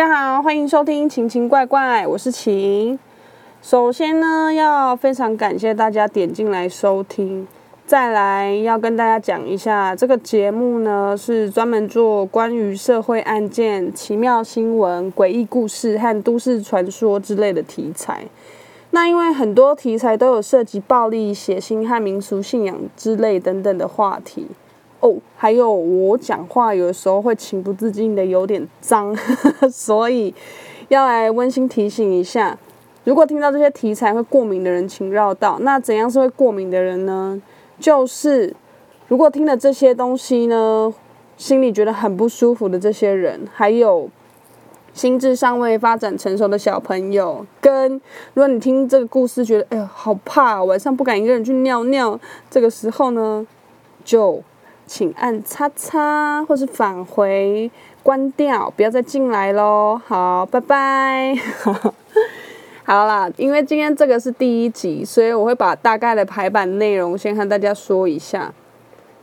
大家好，欢迎收听《晴晴怪怪》，我是晴。首先呢，要非常感谢大家点进来收听。再来要跟大家讲一下，这个节目呢是专门做关于社会案件、奇妙新闻、诡异故事和都市传说之类的题材。那因为很多题材都有涉及暴力、血腥和民俗信仰之类等等的话题。哦，还有我讲话有的时候会情不自禁的有点脏，所以要来温馨提醒一下，如果听到这些题材会过敏的人，请绕道。那怎样是会过敏的人呢？就是如果听了这些东西呢，心里觉得很不舒服的这些人，还有心智尚未发展成熟的小朋友，跟如果你听这个故事觉得哎呀好怕，晚上不敢一个人去尿尿，这个时候呢，就请按叉叉或是返回关掉，不要再进来喽。好，拜拜。好啦，因为今天这个是第一集，所以我会把大概的排版内容先和大家说一下。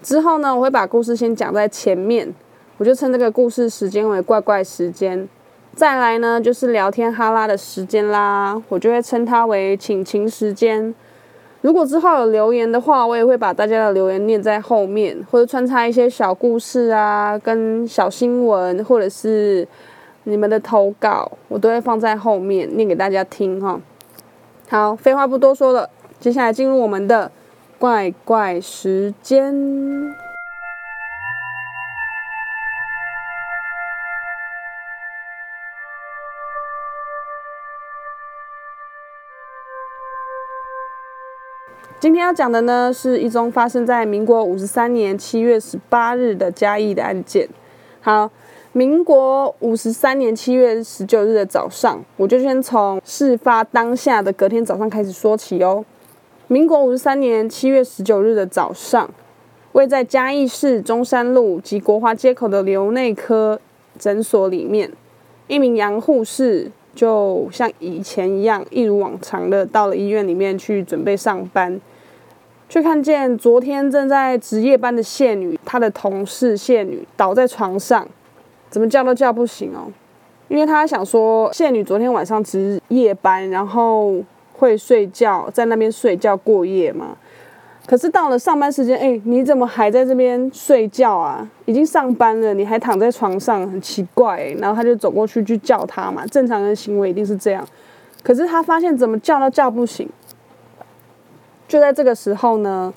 之后呢，我会把故事先讲在前面，我就称这个故事时间为怪怪时间。再来呢，就是聊天哈拉的时间啦，我就会称它为请情时间。如果之后有留言的话，我也会把大家的留言念在后面，或者穿插一些小故事啊，跟小新闻，或者是。你们的投稿我都会放在后面念给大家听哈。好，废话不多说了，接下来进入我们的怪怪时间。今天要讲的呢，是一宗发生在民国五十三年七月十八日的嘉义的案件。好。民国五十三年七月十九日的早上，我就先从事发当下的隔天早上开始说起哦。民国五十三年七月十九日的早上，位在嘉义市中山路及国华街口的流内科诊所里面，一名杨护士就像以前一样，一如往常的到了医院里面去准备上班，却看见昨天正在值夜班的谢女，她的同事谢女倒在床上。怎么叫都叫不醒哦，因为他想说谢女昨天晚上值夜班，然后会睡觉，在那边睡觉过夜嘛。可是到了上班时间，哎，你怎么还在这边睡觉啊？已经上班了，你还躺在床上，很奇怪。然后他就走过去去叫他嘛，正常人行为一定是这样。可是他发现怎么叫都叫不醒。就在这个时候呢，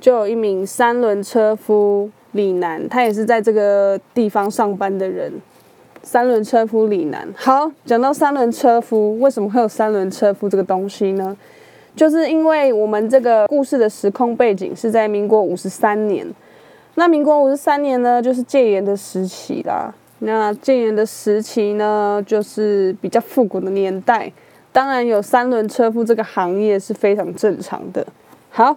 就有一名三轮车夫。李楠，他也是在这个地方上班的人。三轮车夫李楠，好，讲到三轮车夫，为什么会有三轮车夫这个东西呢？就是因为我们这个故事的时空背景是在民国五十三年。那民国五十三年呢，就是戒严的时期啦。那戒严的时期呢，就是比较复古的年代，当然有三轮车夫这个行业是非常正常的。好，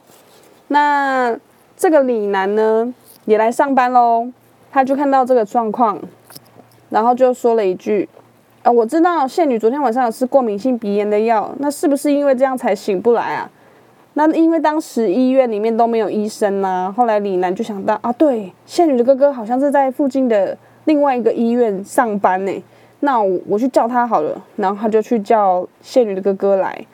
那这个李楠呢？也来上班喽，他就看到这个状况，然后就说了一句：“啊，我知道谢女昨天晚上有吃过敏性鼻炎的药，那是不是因为这样才醒不来啊？”那因为当时医院里面都没有医生呐。后来李楠就想到：“啊，对，谢女的哥哥好像是在附近的另外一个医院上班呢，那我我去叫他好了。”然后他就去叫谢女的哥哥来。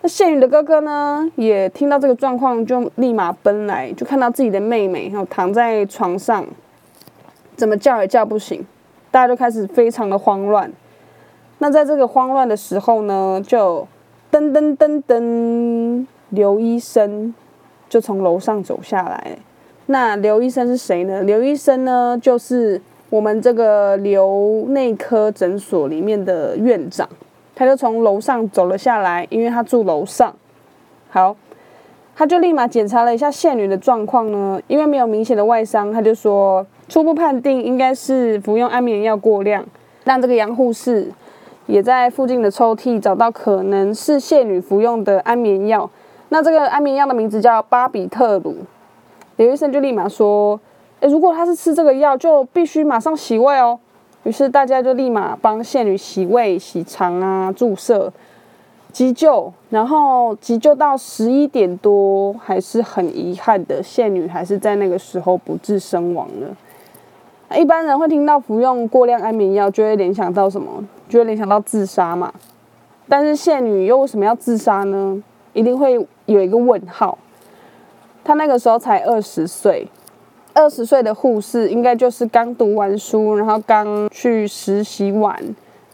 那谢女的哥哥呢，也听到这个状况，就立马奔来，就看到自己的妹妹，然后躺在床上，怎么叫也叫不醒，大家都开始非常的慌乱。那在这个慌乱的时候呢，就噔噔噔噔，刘医生就从楼上走下来。那刘医生是谁呢？刘医生呢，就是我们这个刘内科诊所里面的院长。他就从楼上走了下来，因为他住楼上。好，他就立马检查了一下谢女的状况呢，因为没有明显的外伤，他就说初步判定应该是服用安眠药过量。让这个杨护士也在附近的抽屉找到可能是谢女服用的安眠药，那这个安眠药的名字叫巴比特鲁。刘医生就立马说：“诶，如果他是吃这个药，就必须马上洗胃哦。”于是大家就立马帮谢女洗胃、洗肠啊、注射、急救，然后急救到十一点多，还是很遗憾的，谢女还是在那个时候不治身亡了。一般人会听到服用过量安眠药，就会联想到什么？就会联想到自杀嘛。但是谢女又为什么要自杀呢？一定会有一个问号。她那个时候才二十岁，二十岁的护士应该就是刚读完书，然后刚去实习完，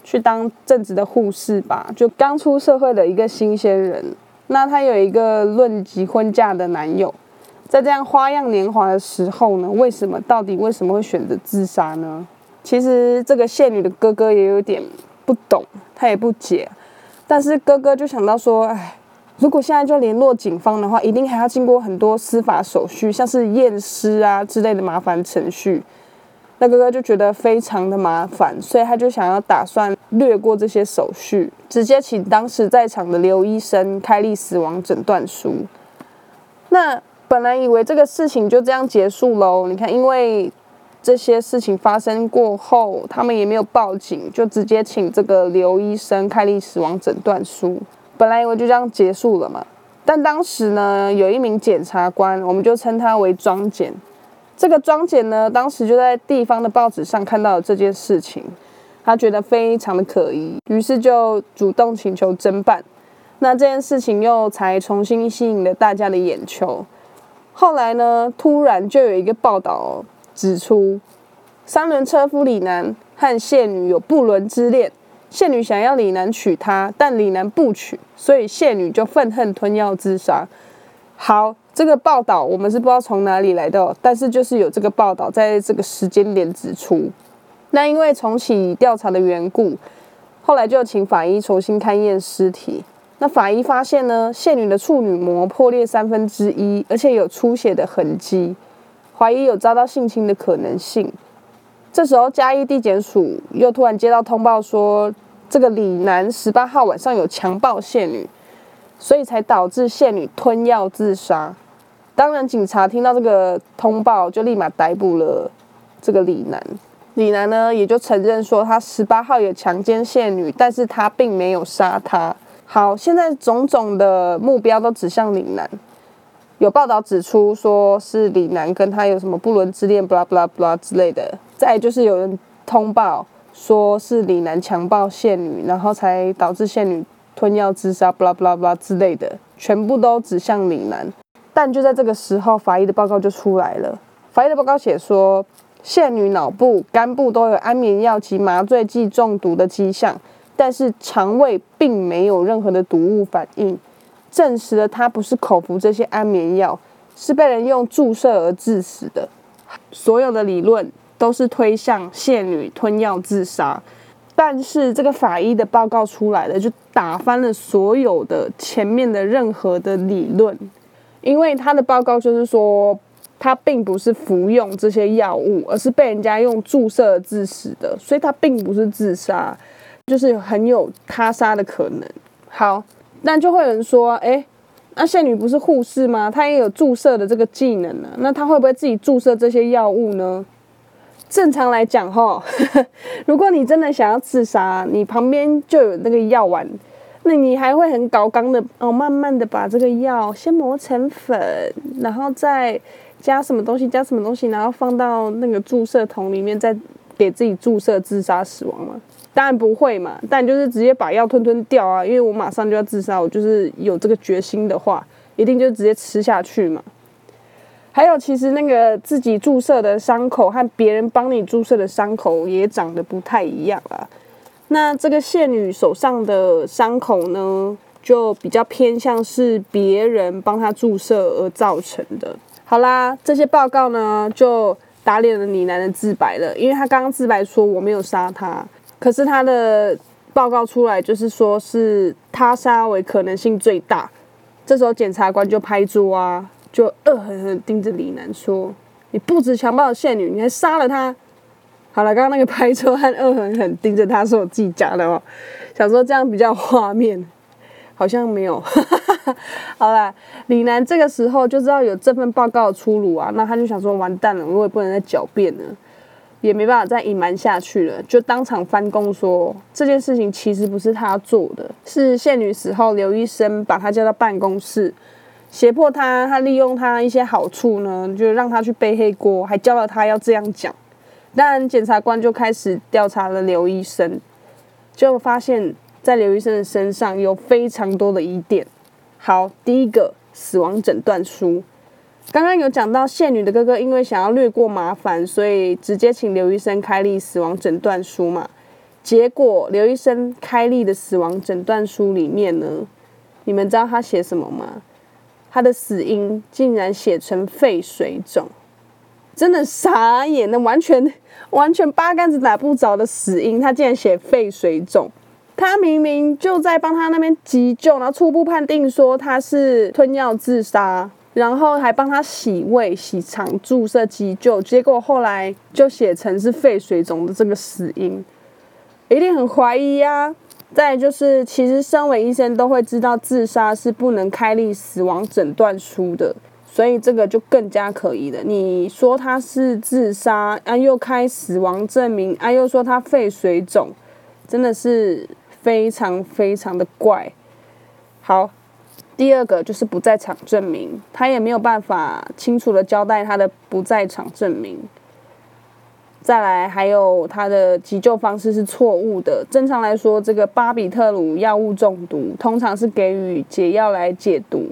去当正职的护士吧，就刚出社会的一个新鲜人。那她有一个论及婚嫁的男友。在这样花样年华的时候呢，为什么到底为什么会选择自杀呢？其实这个谢女的哥哥也有点不懂，他也不解。但是哥哥就想到说，哎，如果现在就联络警方的话，一定还要经过很多司法手续，像是验尸啊之类的麻烦程序。那哥哥就觉得非常的麻烦，所以他就想要打算略过这些手续，直接请当时在场的刘医生开立死亡诊断书。那。本来以为这个事情就这样结束喽，你看，因为这些事情发生过后，他们也没有报警，就直接请这个刘医生开立死亡诊断书。本来以为就这样结束了嘛，但当时呢，有一名检察官，我们就称他为庄检。这个庄检呢，当时就在地方的报纸上看到了这件事情，他觉得非常的可疑，于是就主动请求侦办。那这件事情又才重新吸引了大家的眼球。后来呢？突然就有一个报道指出，三轮车夫李楠和谢女有不伦之恋。谢女想要李楠娶她，但李楠不娶，所以谢女就愤恨吞药自杀。好，这个报道我们是不知道从哪里来的，但是就是有这个报道在这个时间点指出。那因为重启调查的缘故，后来就请法医重新勘验尸体。那法医发现呢，谢女的处女膜破裂三分之一，而且有出血的痕迹，怀疑有遭到性侵的可能性。这时候嘉义地检署又突然接到通报说，这个李男十八号晚上有强暴谢女，所以才导致谢女吞药自杀。当然，警察听到这个通报，就立马逮捕了这个李男。李男呢，也就承认说，他十八号也强奸谢女，但是他并没有杀她。好，现在种种的目标都指向李楠。有报道指出，说是李楠跟他有什么不伦之恋，blah blah blah 之类的。再就是有人通报，说是李楠强暴谢女，然后才导致谢女吞药自杀，blah blah blah 之类的，全部都指向李楠。但就在这个时候，法医的报告就出来了。法医的报告写说，谢女脑部、肝部都有安眠药及麻醉剂中毒的迹象。但是肠胃并没有任何的毒物反应，证实了他不是口服这些安眠药，是被人用注射而致死的。所有的理论都是推向谢女吞药自杀，但是这个法医的报告出来了，就打翻了所有的前面的任何的理论，因为他的报告就是说他并不是服用这些药物，而是被人家用注射致死的，所以他并不是自杀。就是很有他杀的可能。好，那就会有人说，哎，那谢女不是护士吗？她也有注射的这个技能呢。那她会不会自己注射这些药物呢？正常来讲，哈，如果你真的想要自杀，你旁边就有那个药丸，那你还会很搞刚的哦，慢慢的把这个药先磨成粉，然后再加什么东西，加什么东西，然后放到那个注射筒里面，再给自己注射自杀死亡吗？当然不会嘛，但就是直接把药吞吞掉啊！因为我马上就要自杀，我就是有这个决心的话，一定就直接吃下去嘛。还有，其实那个自己注射的伤口和别人帮你注射的伤口也长得不太一样啊。那这个谢女手上的伤口呢，就比较偏向是别人帮她注射而造成的。好啦，这些报告呢，就打脸了李楠的自白了，因为他刚刚自白说我没有杀他。可是他的报告出来，就是说是他杀为可能性最大。这时候检察官就拍桌啊，就恶狠狠盯着李楠说：“你不止强暴了谢女，你还杀了她。”好了，刚刚那个拍桌和恶狠狠盯着他是我自己讲的哦，想说这样比较画面，好像没有。好了，李楠这个时候就知道有这份报告出炉啊，那他就想说完蛋了，我也不能再狡辩了。也没办法再隐瞒下去了，就当场翻供说这件事情其实不是他做的，是谢女死后刘医生把他叫到办公室，胁迫他，他利用他一些好处呢，就让他去背黑锅，还教了他要这样讲。当然，检察官就开始调查了刘医生，就发现，在刘医生的身上有非常多的疑点。好，第一个死亡诊断书，刚刚有讲到谢女的哥哥因为想要略过麻烦，所以直接请刘医生开立死亡诊断书嘛。结果刘医生开立的死亡诊断书里面呢，你们知道他写什么吗？他的死因竟然写成肺水肿。真的傻眼，那完全完全八竿子打不着的死因，他竟然写肺水肿。他明明就在帮他那边急救，然后初步判定说他是吞药自杀，然后还帮他洗胃、洗肠、注射急救，结果后来就写成是肺水肿的这个死因，一定很怀疑呀。再就是，其实身为医生都会知道自杀是不能开立死亡诊断书的。所以这个就更加可疑了。你说他是自杀，啊又开死亡证明，啊又说他肺水肿，真的是非常非常的怪。好，第二个就是不在场证明，他也没有办法清楚的交代他的不在场证明。再来，还有他的急救方式是错误的。正常来说，这个巴比特鲁药物中毒通常是给予解药来解毒。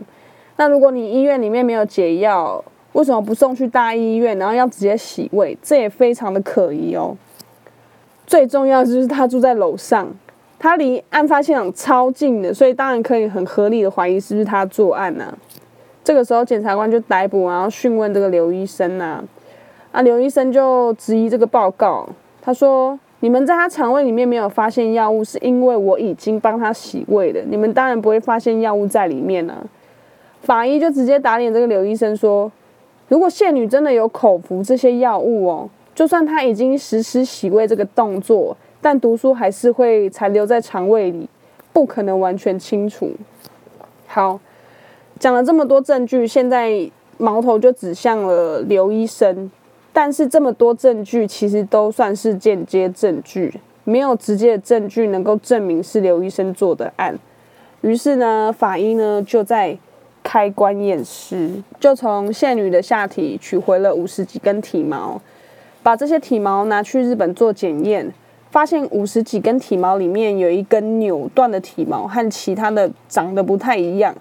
那如果你医院里面没有解药，为什么不送去大医院，然后要直接洗胃？这也非常的可疑哦。最重要就是他住在楼上，他离案发现场超近的，所以当然可以很合理的怀疑是不是他作案呢？这个时候检察官就逮捕，然后讯问这个刘医生呐。啊刘医生就质疑这个报告，他说：“你们在他肠胃里面没有发现药物，是因为我已经帮他洗胃了，你们当然不会发现药物在里面了。”法医就直接打脸这个刘医生说：“如果谢女真的有口服这些药物哦，就算她已经实施洗胃这个动作，但毒素还是会残留在肠胃里，不可能完全清除。”好，讲了这么多证据，现在矛头就指向了刘医生。但是这么多证据其实都算是间接证据，没有直接的证据能够证明是刘医生做的案。于是呢，法医呢就在。开棺验尸，就从谢女的下体取回了五十几根体毛，把这些体毛拿去日本做检验，发现五十几根体毛里面有一根扭断的体毛和其他的长得不太一样，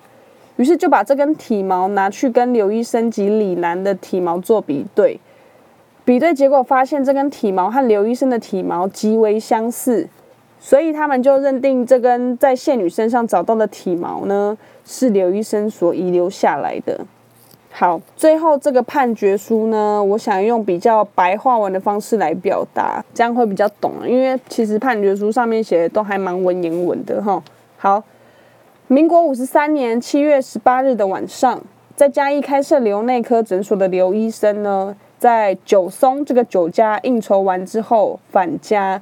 于是就把这根体毛拿去跟刘医生及李楠的体毛做比对，比对结果发现这根体毛和刘医生的体毛极为相似。所以他们就认定这根在谢女身上找到的体毛呢，是刘医生所遗留下来的。好，最后这个判决书呢，我想用比较白话文的方式来表达，这样会比较懂。因为其实判决书上面写的都还蛮文言文的哈。好，民国五十三年七月十八日的晚上，在嘉义开设瘤内科诊所的刘医生呢，在九松这个酒家应酬完之后返家。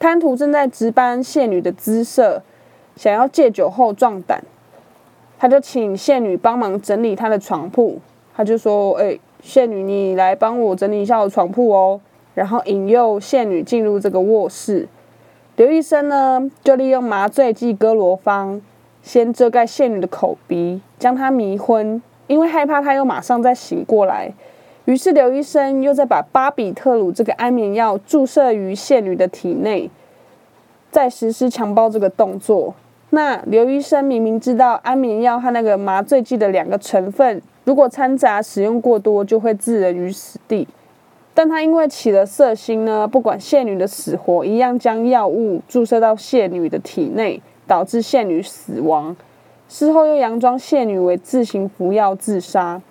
贪图正在值班谢女的姿色，想要借酒后壮胆，他就请谢女帮忙整理他的床铺。他就说：“哎，谢女，你来帮我整理一下我床铺哦。”然后引诱谢女进入这个卧室。刘医生呢，就利用麻醉剂哥罗芳，先遮盖谢女的口鼻，将她迷昏，因为害怕她又马上再醒过来。于是刘医生又在把巴比特鲁这个安眠药注射于谢女的体内，再实施强暴这个动作。那刘医生明明知道安眠药和那个麻醉剂的两个成分，如果掺杂使用过多，就会置人于死地。但他因为起了色心呢，不管谢女的死活，一样将药物注射到谢女的体内，导致谢女死亡。事后又佯装谢女为自行服药自杀。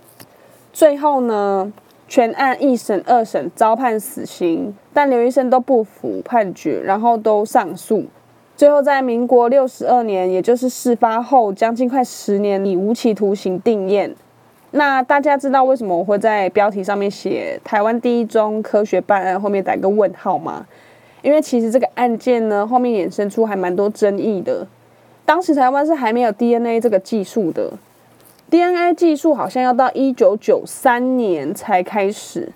最后呢？全案一审、二审遭判死刑，但刘医生都不服判决，然后都上诉。最后在民国六十二年，也就是事发后将近快十年，以无期徒刑定验。那大家知道为什么我会在标题上面写“台湾第一宗科学办案”，后面打个问号吗？因为其实这个案件呢，后面衍生出还蛮多争议的。当时台湾是还没有 DNA 这个技术的。DNA 技术好像要到一九九三年才开始，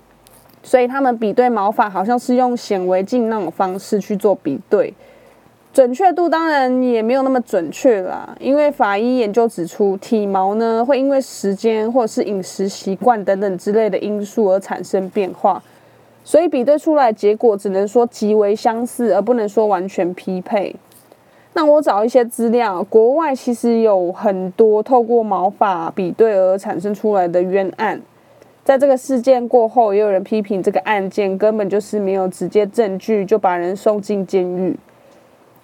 所以他们比对毛发好像是用显微镜那种方式去做比对，准确度当然也没有那么准确啦。因为法医研究指出，体毛呢会因为时间或者是饮食习惯等等之类的因素而产生变化，所以比对出来结果只能说极为相似，而不能说完全匹配。那我找一些资料，国外其实有很多透过毛发比对而产生出来的冤案。在这个事件过后，也有人批评这个案件根本就是没有直接证据就把人送进监狱。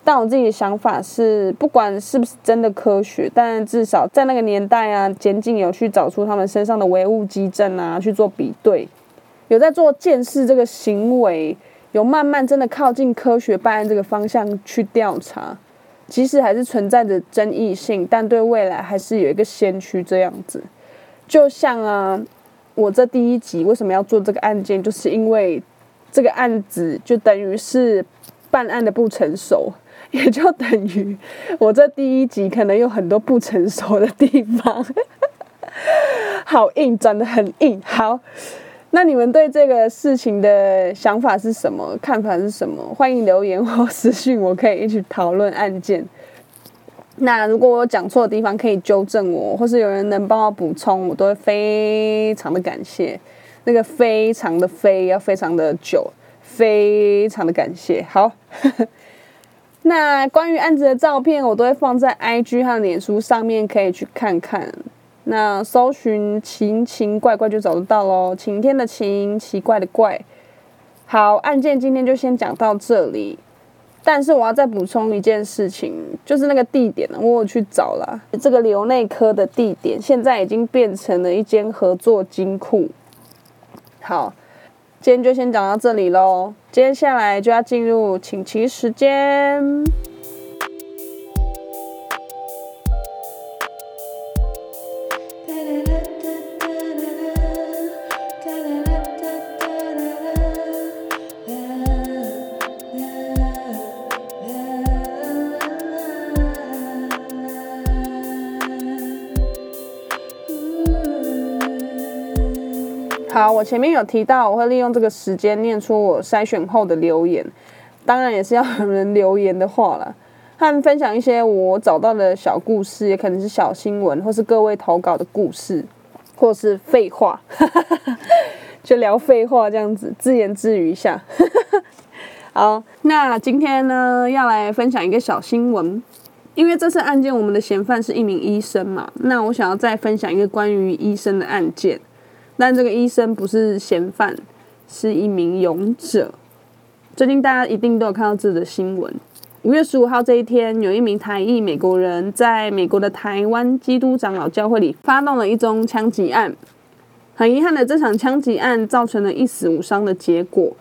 但我自己的想法是，不管是不是真的科学，但至少在那个年代啊，检警有去找出他们身上的唯物基证啊，去做比对，有在做见识这个行为，有慢慢真的靠近科学办案这个方向去调查，即使还是存在着争议性，但对未来还是有一个先驱这样子。就像啊，我这第一集为什么要做这个案件，就是因为这个案子就等于是办案的不成熟。也就等于我这第一集可能有很多不成熟的地方，好硬，转的很硬。好，那你们对这个事情的想法是什么？看法是什么？欢迎留言或私信，我可以一起讨论案件。那如果我讲错的地方，可以纠正我，或是有人能帮我补充，我都会非常的感谢。那个非常的非要非常的久，非常的感谢。好。那关于案子的照片，我都会放在 IG 和脸书上面，可以去看看。那搜寻“晴晴怪怪”就找得到喽，晴天的晴，奇怪的怪。好，案件今天就先讲到这里。但是我要再补充一件事情，就是那个地点呢，我有去找了，这个流内科的地点现在已经变成了一间合作金库。好。今天就先讲到这里喽，接下来就要进入请期时间。我前面有提到，我会利用这个时间念出我筛选后的留言，当然也是要有人留言的话了，和分享一些我找到的小故事，也可能是小新闻，或是各位投稿的故事，或是废话，就聊废话这样子，自言自语一下。好，那今天呢，要来分享一个小新闻，因为这次案件我们的嫌犯是一名医生嘛，那我想要再分享一个关于医生的案件。但这个医生不是嫌犯，是一名勇者。最近大家一定都有看到这则新闻。五月十五号这一天，有一名台裔美国人在美国的台湾基督长老教会里发动了一宗枪击案。很遗憾的，这场枪击案造成了一死五伤的结果。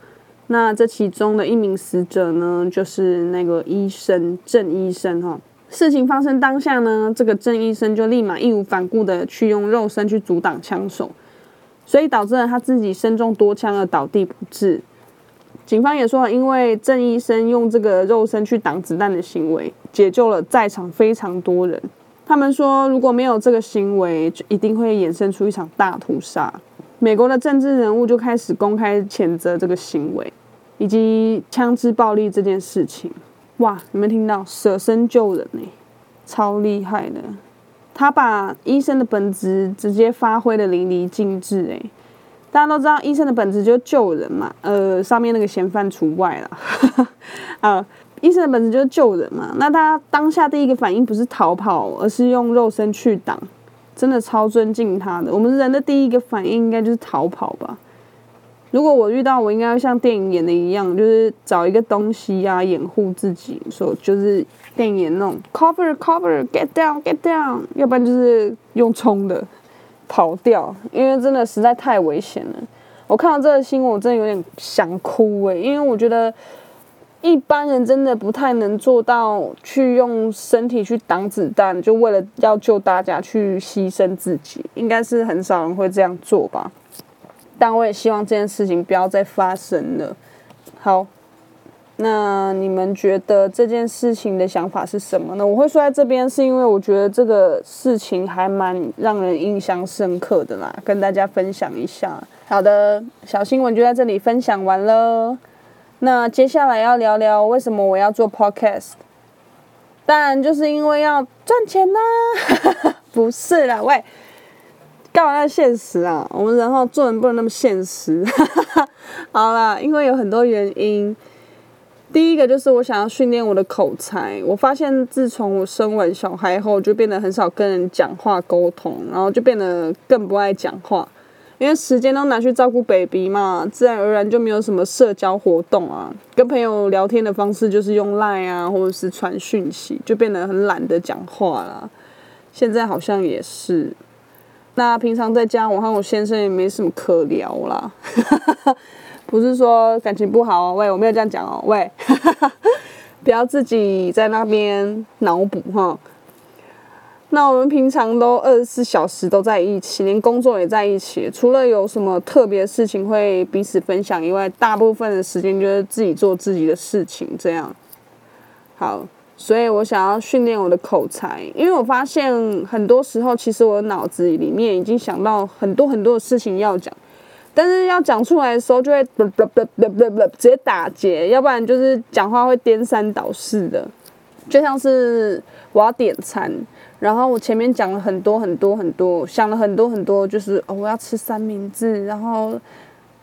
那这其中的一名死者呢，就是那个医生郑医生哈。事情发生当下呢，这个郑医生就立马义无反顾的去用肉身去阻挡枪手。所以导致了他自己身中多枪而倒地不治。警方也说，因为郑医生用这个肉身去挡子弹的行为，解救了在场非常多人。他们说，如果没有这个行为，就一定会衍生出一场大屠杀。美国的政治人物就开始公开谴责这个行为，以及枪支暴力这件事情。哇，你们听到舍身救人呢，超厉害的。他把医生的本质直接发挥的淋漓尽致，哎，大家都知道医生的本质就是救人嘛，呃，上面那个嫌犯除外了，啊，医生的本质就是救人嘛，那他当下第一个反应不是逃跑，而是用肉身去挡，真的超尊敬他的。我们人的第一个反应应该就是逃跑吧。如果我遇到，我应该会像电影演的一样，就是找一个东西呀掩护自己，说就是电影那种 cover cover get down get down，要不然就是用冲的跑掉，因为真的实在太危险了。我看到这个新闻，我真的有点想哭诶，因为我觉得一般人真的不太能做到去用身体去挡子弹，就为了要救大家去牺牲自己，应该是很少人会这样做吧。但我也希望这件事情不要再发生了。好，那你们觉得这件事情的想法是什么呢？我会说在这边，是因为我觉得这个事情还蛮让人印象深刻的啦，跟大家分享一下。好的，小新闻就在这里分享完了。那接下来要聊聊为什么我要做 podcast，当然就是因为要赚钱啦。不是啦，喂。干嘛要现实啊？我们人后做人不能那么现实。好啦，因为有很多原因。第一个就是我想要训练我的口才。我发现自从我生完小孩后，就变得很少跟人讲话沟通，然后就变得更不爱讲话，因为时间都拿去照顾 baby 嘛，自然而然就没有什么社交活动啊。跟朋友聊天的方式就是用 line 啊，或者是传讯息，就变得很懒得讲话啦。现在好像也是。那平常在家，我和我先生也没什么可聊啦。不是说感情不好哦，喂，我没有这样讲哦，喂，不要自己在那边脑补哈。那我们平常都二十四小时都在一起，连工作也在一起，除了有什么特别事情会彼此分享以外，大部分的时间就是自己做自己的事情，这样。好，所以我想要训练我的口才，因为我发现很多时候，其实我脑子里面已经想到很多很多的事情要讲。但是要讲出来的时候，就会不不不不不不直接打结，要不然就是讲话会颠三倒四的。就像是我要点餐，然后我前面讲了很多很多很多，想了很多很多，就是哦我要吃三明治，然后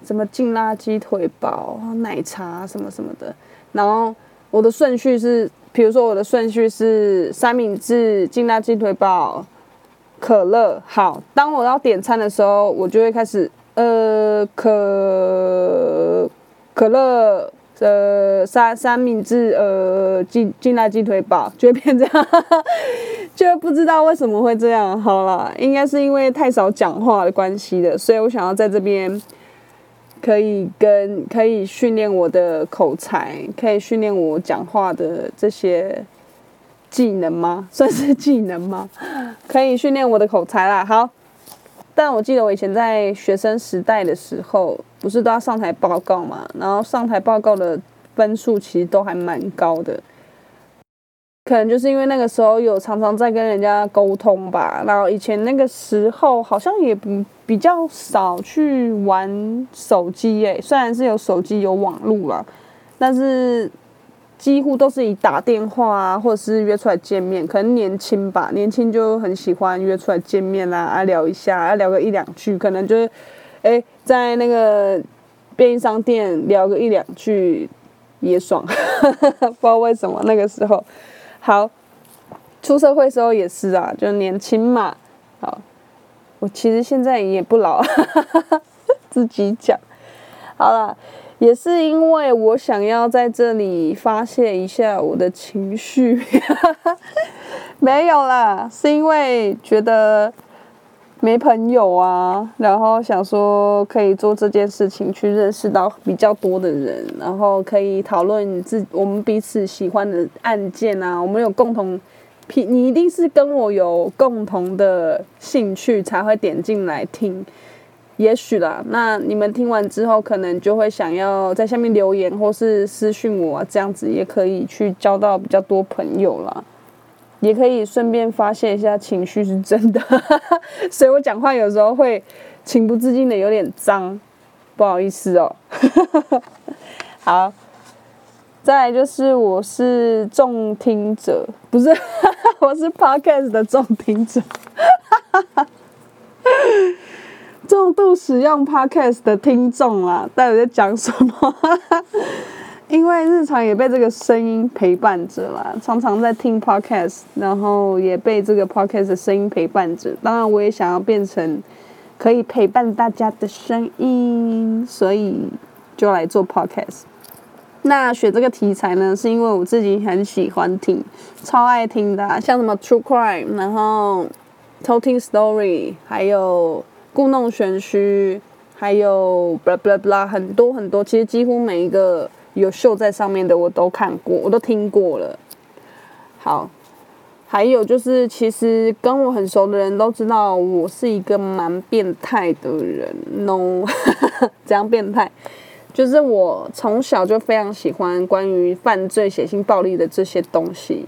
什么劲辣鸡腿堡、奶茶什么什么的。然后我的顺序是，比如说我的顺序是三明治、劲辣鸡腿堡、可乐。好，当我要点餐的时候，我就会开始。呃，可可乐，呃，三三明治，呃，进进辣鸡腿堡，就会变这样，就不知道为什么会这样。好了，应该是因为太少讲话的关系的，所以我想要在这边可以跟可以训练我的口才，可以训练我讲话的这些技能吗？算是技能吗？可以训练我的口才啦。好。但我记得我以前在学生时代的时候，不是都要上台报告嘛？然后上台报告的分数其实都还蛮高的，可能就是因为那个时候有常常在跟人家沟通吧。然后以前那个时候好像也不比较少去玩手机诶，虽然是有手机有网络啦，但是。几乎都是以打电话啊，或者是约出来见面。可能年轻吧，年轻就很喜欢约出来见面啦，啊聊一下，啊聊个一两句，可能就是，哎，在那个便利商店聊个一两句也爽，不知道为什么那个时候。好，出社会时候也是啊，就年轻嘛。好，我其实现在也不老，自己讲。好了。也是因为我想要在这里发泄一下我的情绪，没有啦，是因为觉得没朋友啊，然后想说可以做这件事情去认识到比较多的人，然后可以讨论自我们彼此喜欢的案件啊，我们有共同，你一定是跟我有共同的兴趣才会点进来听。也许啦，那你们听完之后，可能就会想要在下面留言或是私讯我，这样子也可以去交到比较多朋友啦，也可以顺便发泄一下情绪，是真的。所以我讲话有时候会情不自禁的有点脏，不好意思哦。好，再来就是我是重听者，不是，我是 podcast 的重听者。重度使用 podcast 的听众啊，到底在讲什么？因为日常也被这个声音陪伴着啦，常常在听 podcast，然后也被这个 podcast 的声音陪伴着。当然，我也想要变成可以陪伴大家的声音，所以就来做 podcast。那选这个题材呢，是因为我自己很喜欢听，超爱听的，像什么 true crime，然后偷听 story，还有。故弄玄虚，还有 blah blah blah 很多很多，其实几乎每一个有秀在上面的我都看过，我都听过了。好，还有就是，其实跟我很熟的人都知道，我是一个蛮变态的人。No，怎样变态？就是我从小就非常喜欢关于犯罪、血腥、暴力的这些东西。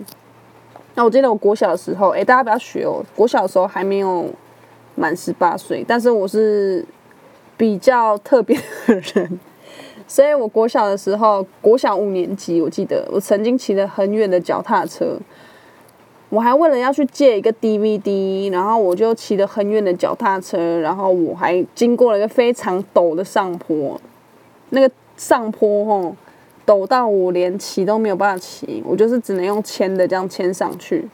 那我记得我国小的时候，哎，大家不要学哦，国小的时候还没有。满十八岁，但是我是比较特别的人，所以我国小的时候，国小五年级，我记得我曾经骑了很远的脚踏车，我还为了要去借一个 DVD，然后我就骑了很远的脚踏车，然后我还经过了一个非常陡的上坡，那个上坡吼陡到我连骑都没有办法骑，我就是只能用牵的这样牵上去。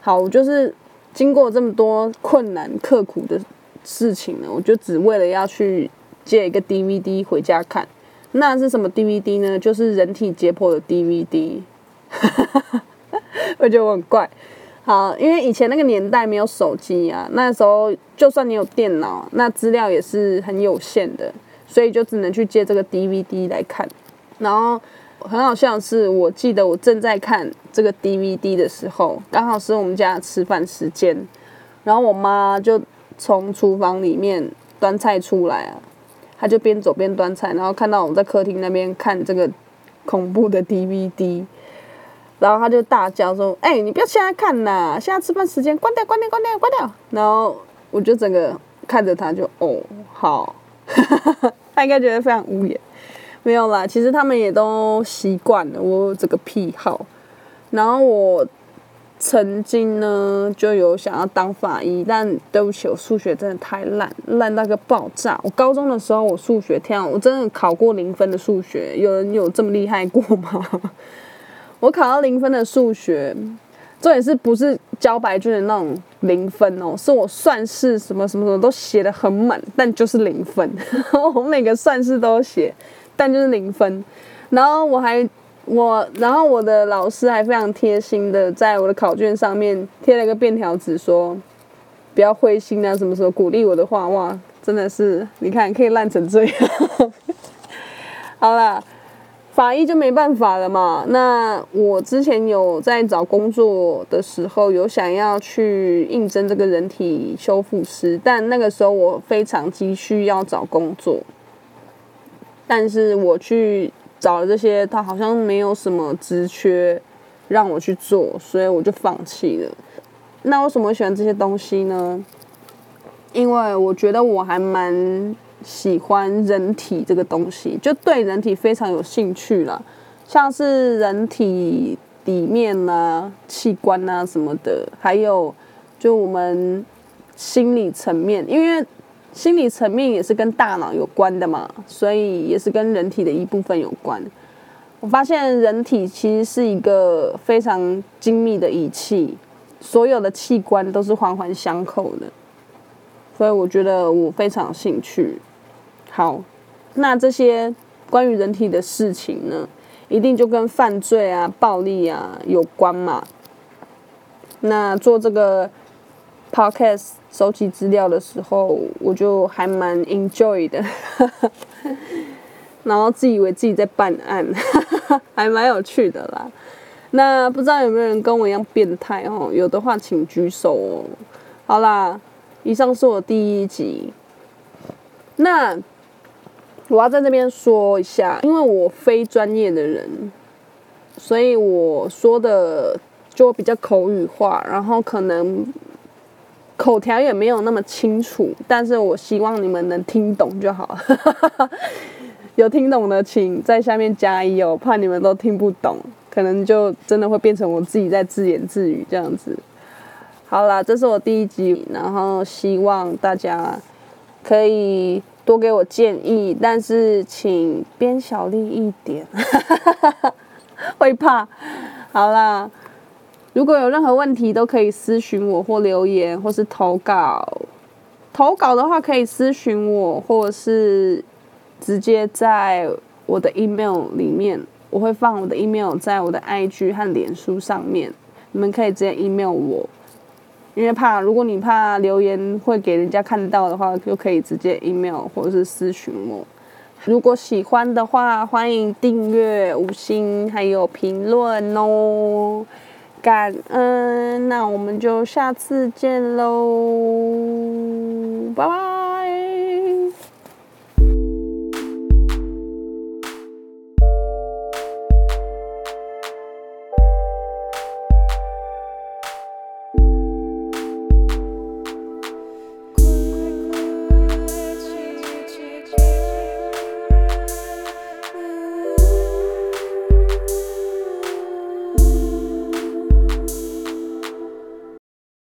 好，我就是经过这么多困难刻苦的事情呢，我就只为了要去借一个 DVD 回家看。那是什么 DVD 呢？就是人体解剖的 DVD。我觉得我很怪，好，因为以前那个年代没有手机啊，那时候就算你有电脑，那资料也是很有限的，所以就只能去借这个 DVD 来看。然后很好笑的是，我记得我正在看这个 DVD 的时候，刚好是我们家吃饭时间，然后我妈就从厨房里面端菜出来啊，他就边走边端菜，然后看到我们在客厅那边看这个恐怖的 DVD。然后他就大叫说：“哎，你不要现在看呐，现在吃饭时间，关掉，关掉，关掉，关掉。”然后我就整个看着他，就哦，好，他应该觉得非常无言。没有啦，其实他们也都习惯了我这个癖好。然后我曾经呢就有想要当法医，但对不起，我数学真的太烂，烂到个爆炸。我高中的时候我数学天啊，我真的考过零分的数学，有人有这么厉害过吗？我考到零分的数学，重点是不是交白卷的那种零分哦？是我算式什么什么什么都写的很满，但就是零分。我每个算式都写，但就是零分。然后我还我，然后我的老师还非常贴心的在我的考卷上面贴了一个便条纸，说不要灰心啊，什么什么鼓励我的话哇，真的是你看可以烂成这样。好了。法医就没办法了嘛。那我之前有在找工作的时候，有想要去应征这个人体修复师，但那个时候我非常急需要找工作，但是我去找了这些，他好像没有什么职缺让我去做，所以我就放弃了。那为什么喜欢这些东西呢？因为我觉得我还蛮。喜欢人体这个东西，就对人体非常有兴趣了，像是人体里面啊、器官啊什么的，还有就我们心理层面，因为心理层面也是跟大脑有关的嘛，所以也是跟人体的一部分有关。我发现人体其实是一个非常精密的仪器，所有的器官都是环环相扣的，所以我觉得我非常有兴趣。好，那这些关于人体的事情呢，一定就跟犯罪啊、暴力啊有关嘛。那做这个 podcast 收集资料的时候，我就还蛮 enjoy 的，然后自以为自己在办案，还蛮有趣的啦。那不知道有没有人跟我一样变态哦？有的话请举手哦。好啦，以上是我第一集。那。我要在这边说一下，因为我非专业的人，所以我说的就比较口语化，然后可能口条也没有那么清楚，但是我希望你们能听懂就好。有听懂的请在下面加一哦，怕你们都听不懂，可能就真的会变成我自己在自言自语这样子。好啦，这是我第一集，然后希望大家可以。多给我建议，但是请编小力一点，会怕。好啦，如果有任何问题，都可以私询我或留言，或是投稿。投稿的话，可以私询我，或者是直接在我的 email 里面，我会放我的 email 在我的 IG 和脸书上面，你们可以直接 email 我。因为怕，如果你怕留言会给人家看到的话，就可以直接 email 或者是私询我。如果喜欢的话，欢迎订阅、五星还有评论哦，感恩。那我们就下次见喽，拜拜。